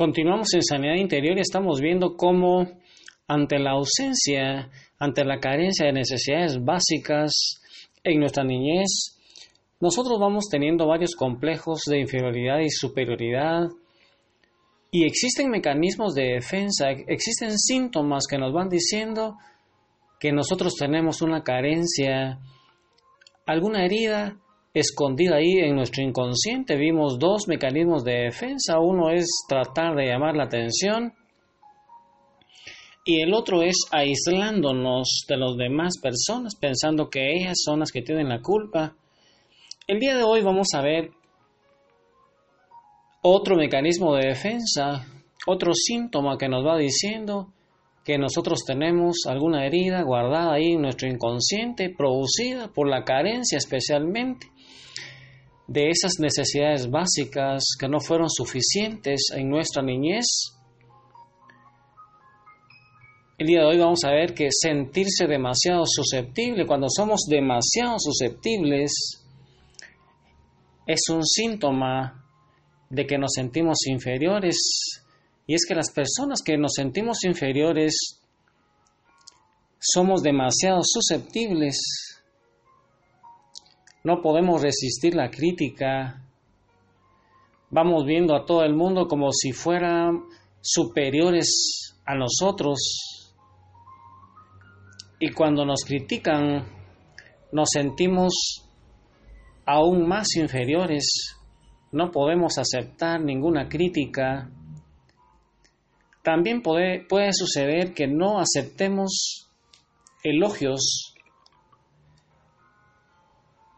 Continuamos en sanidad interior y estamos viendo cómo ante la ausencia, ante la carencia de necesidades básicas en nuestra niñez, nosotros vamos teniendo varios complejos de inferioridad y superioridad. Y existen mecanismos de defensa, existen síntomas que nos van diciendo que nosotros tenemos una carencia, alguna herida escondida ahí en nuestro inconsciente. Vimos dos mecanismos de defensa. Uno es tratar de llamar la atención y el otro es aislándonos de las demás personas, pensando que ellas son las que tienen la culpa. El día de hoy vamos a ver otro mecanismo de defensa, otro síntoma que nos va diciendo que nosotros tenemos alguna herida guardada ahí en nuestro inconsciente, producida por la carencia especialmente de esas necesidades básicas que no fueron suficientes en nuestra niñez. El día de hoy vamos a ver que sentirse demasiado susceptible, cuando somos demasiado susceptibles, es un síntoma de que nos sentimos inferiores. Y es que las personas que nos sentimos inferiores somos demasiado susceptibles no podemos resistir la crítica. Vamos viendo a todo el mundo como si fueran superiores a nosotros. Y cuando nos critican, nos sentimos aún más inferiores. No podemos aceptar ninguna crítica. También puede, suceder que no aceptemos elogios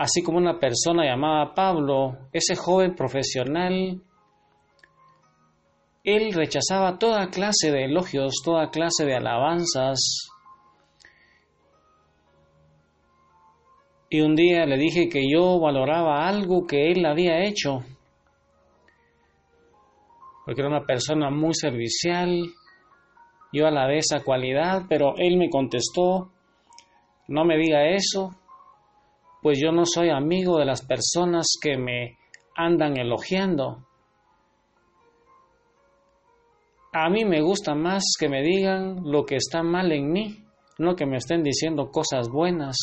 así como una persona llamada Pablo, ese joven profesional, él rechazaba toda clase de elogios, toda clase de alabanzas. Y un día le dije que yo valoraba algo que él había hecho, porque era una persona muy servicial, yo alabé esa cualidad, pero él me contestó, no me diga eso, pues yo no soy amigo de las personas que me andan elogiando. A mí me gusta más que me digan lo que está mal en mí, no que me estén diciendo cosas buenas.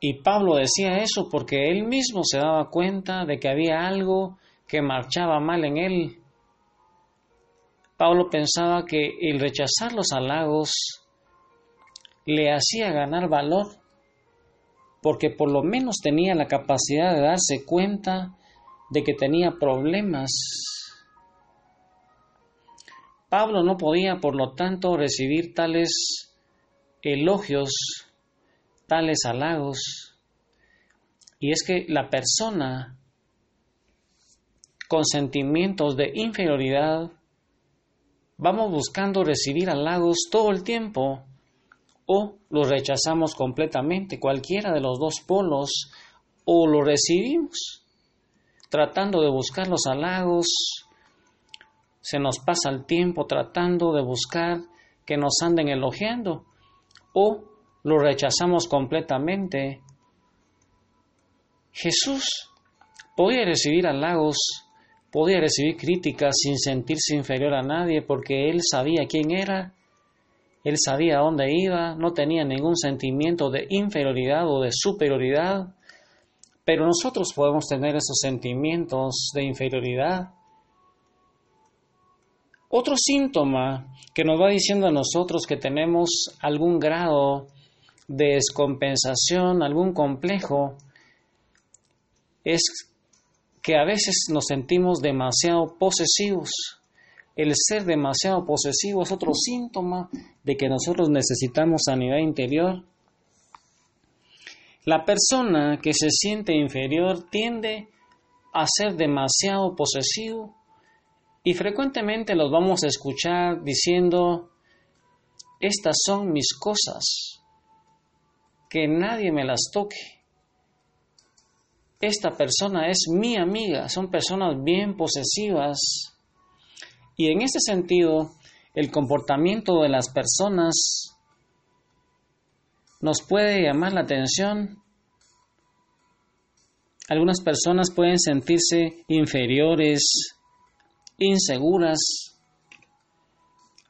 Y Pablo decía eso porque él mismo se daba cuenta de que había algo que marchaba mal en él. Pablo pensaba que el rechazar los halagos le hacía ganar valor porque por lo menos tenía la capacidad de darse cuenta de que tenía problemas. Pablo no podía, por lo tanto, recibir tales elogios, tales halagos. Y es que la persona con sentimientos de inferioridad, vamos buscando recibir halagos todo el tiempo o lo rechazamos completamente, cualquiera de los dos polos, o lo recibimos, tratando de buscar los halagos, se nos pasa el tiempo tratando de buscar que nos anden elogiando, o lo rechazamos completamente. Jesús podía recibir halagos, podía recibir críticas sin sentirse inferior a nadie porque él sabía quién era él sabía a dónde iba, no tenía ningún sentimiento de inferioridad o de superioridad, pero nosotros podemos tener esos sentimientos de inferioridad. Otro síntoma que nos va diciendo a nosotros que tenemos algún grado de descompensación, algún complejo, es que a veces nos sentimos demasiado posesivos. El ser demasiado posesivo es otro síntoma de que nosotros necesitamos sanidad interior. La persona que se siente inferior tiende a ser demasiado posesivo y frecuentemente los vamos a escuchar diciendo, estas son mis cosas, que nadie me las toque. Esta persona es mi amiga, son personas bien posesivas y en este sentido, el comportamiento de las personas nos puede llamar la atención. Algunas personas pueden sentirse inferiores inseguras.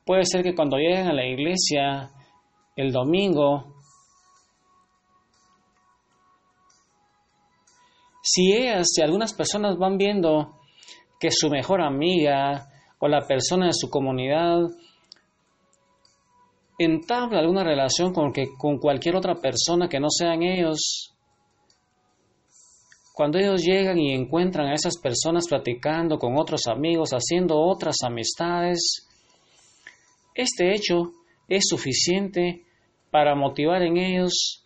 Puede ser que cuando lleguen a la iglesia el domingo, si ellas, si algunas personas van viendo que su mejor amiga o la persona de su comunidad entabla alguna relación con, que, con cualquier otra persona que no sean ellos, cuando ellos llegan y encuentran a esas personas platicando con otros amigos, haciendo otras amistades, este hecho es suficiente para motivar en ellos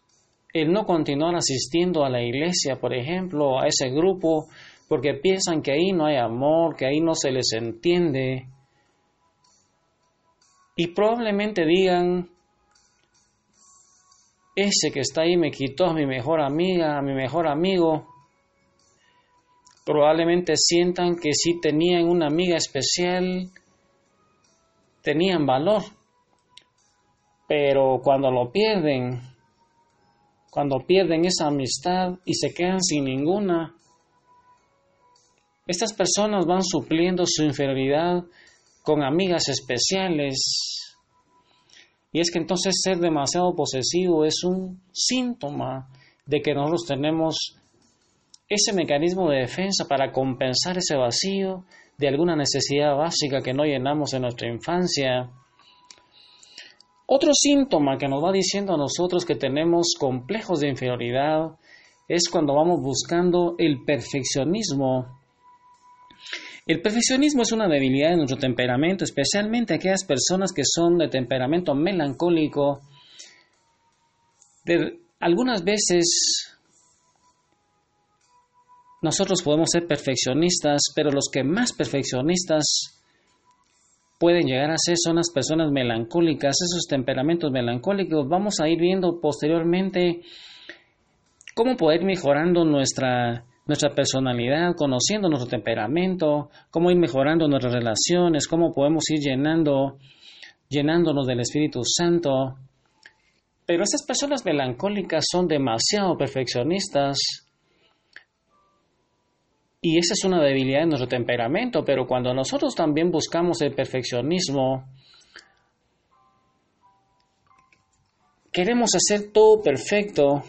el no continuar asistiendo a la iglesia, por ejemplo, a ese grupo, porque piensan que ahí no hay amor, que ahí no se les entiende. Y probablemente digan, ese que está ahí me quitó a mi mejor amiga, a mi mejor amigo. Probablemente sientan que si tenían una amiga especial, tenían valor. Pero cuando lo pierden, cuando pierden esa amistad y se quedan sin ninguna, estas personas van supliendo su inferioridad con amigas especiales. Y es que entonces ser demasiado posesivo es un síntoma de que nosotros tenemos ese mecanismo de defensa para compensar ese vacío de alguna necesidad básica que no llenamos en nuestra infancia. Otro síntoma que nos va diciendo a nosotros que tenemos complejos de inferioridad es cuando vamos buscando el perfeccionismo el perfeccionismo es una debilidad de nuestro temperamento, especialmente aquellas personas que son de temperamento melancólico. algunas veces nosotros podemos ser perfeccionistas, pero los que más perfeccionistas pueden llegar a ser son las personas melancólicas, esos temperamentos melancólicos. Vamos a ir viendo posteriormente cómo poder mejorando nuestra nuestra personalidad, conociendo nuestro temperamento, cómo ir mejorando nuestras relaciones, cómo podemos ir llenando, llenándonos del Espíritu Santo. Pero esas personas melancólicas son demasiado perfeccionistas y esa es una debilidad de nuestro temperamento, pero cuando nosotros también buscamos el perfeccionismo, queremos hacer todo perfecto,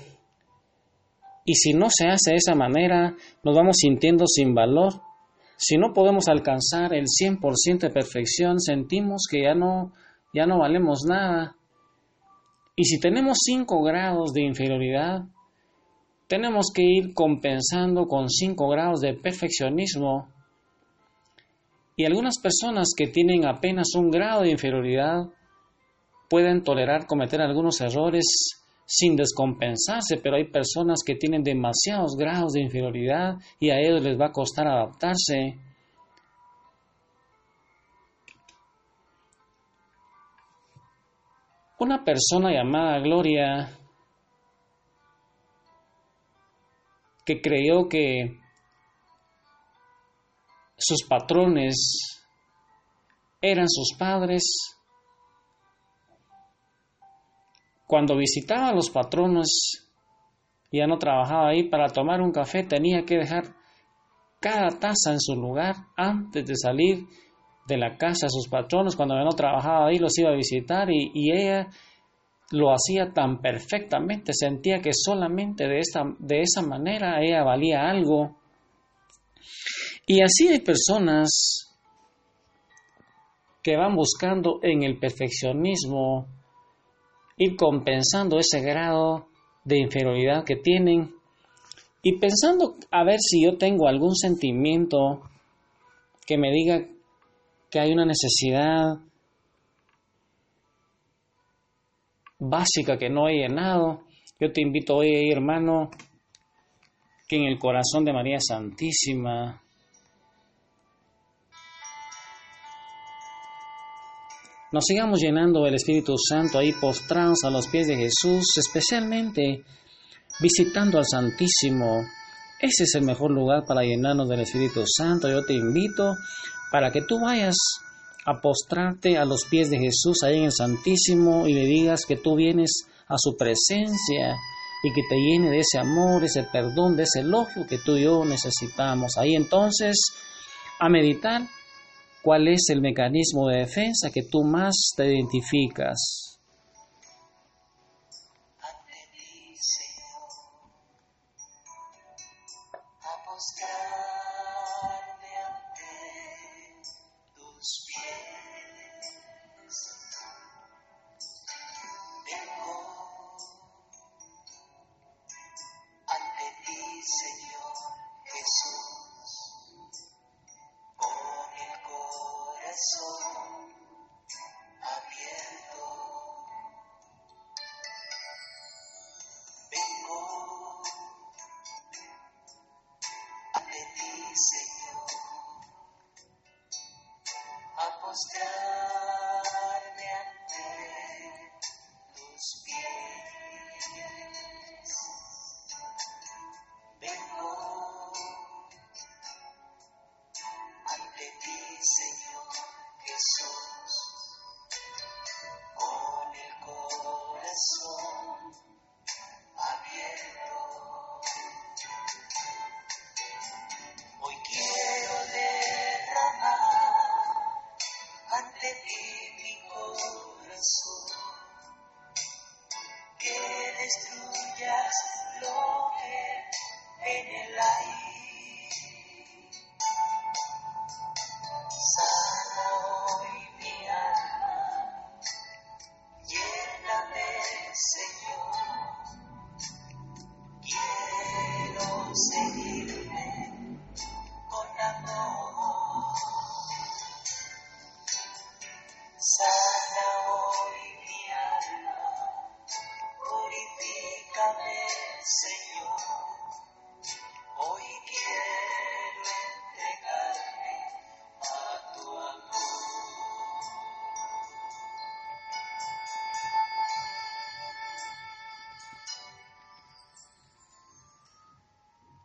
y si no se hace de esa manera, nos vamos sintiendo sin valor. Si no podemos alcanzar el 100% de perfección, sentimos que ya no, ya no valemos nada. Y si tenemos 5 grados de inferioridad, tenemos que ir compensando con 5 grados de perfeccionismo. Y algunas personas que tienen apenas un grado de inferioridad pueden tolerar cometer algunos errores sin descompensarse, pero hay personas que tienen demasiados grados de inferioridad y a ellos les va a costar adaptarse. Una persona llamada Gloria que creyó que sus patrones eran sus padres, Cuando visitaba a los patronos, ya no trabajaba ahí, para tomar un café tenía que dejar cada taza en su lugar antes de salir de la casa de sus patronos. Cuando ya no trabajaba ahí, los iba a visitar y, y ella lo hacía tan perfectamente, sentía que solamente de, esta, de esa manera ella valía algo. Y así hay personas que van buscando en el perfeccionismo ir compensando ese grado de inferioridad que tienen y pensando a ver si yo tengo algún sentimiento que me diga que hay una necesidad básica que no he llenado. Yo te invito hoy, hermano, que en el corazón de María Santísima nos sigamos llenando del Espíritu Santo ahí postrados a los pies de Jesús, especialmente visitando al Santísimo. Ese es el mejor lugar para llenarnos del Espíritu Santo. Yo te invito para que tú vayas a postrarte a los pies de Jesús ahí en el Santísimo y le digas que tú vienes a su presencia y que te llene de ese amor, ese perdón, de ese elogio que tú y yo necesitamos. Ahí entonces, a meditar ¿Cuál es el mecanismo de defensa que tú más te identificas?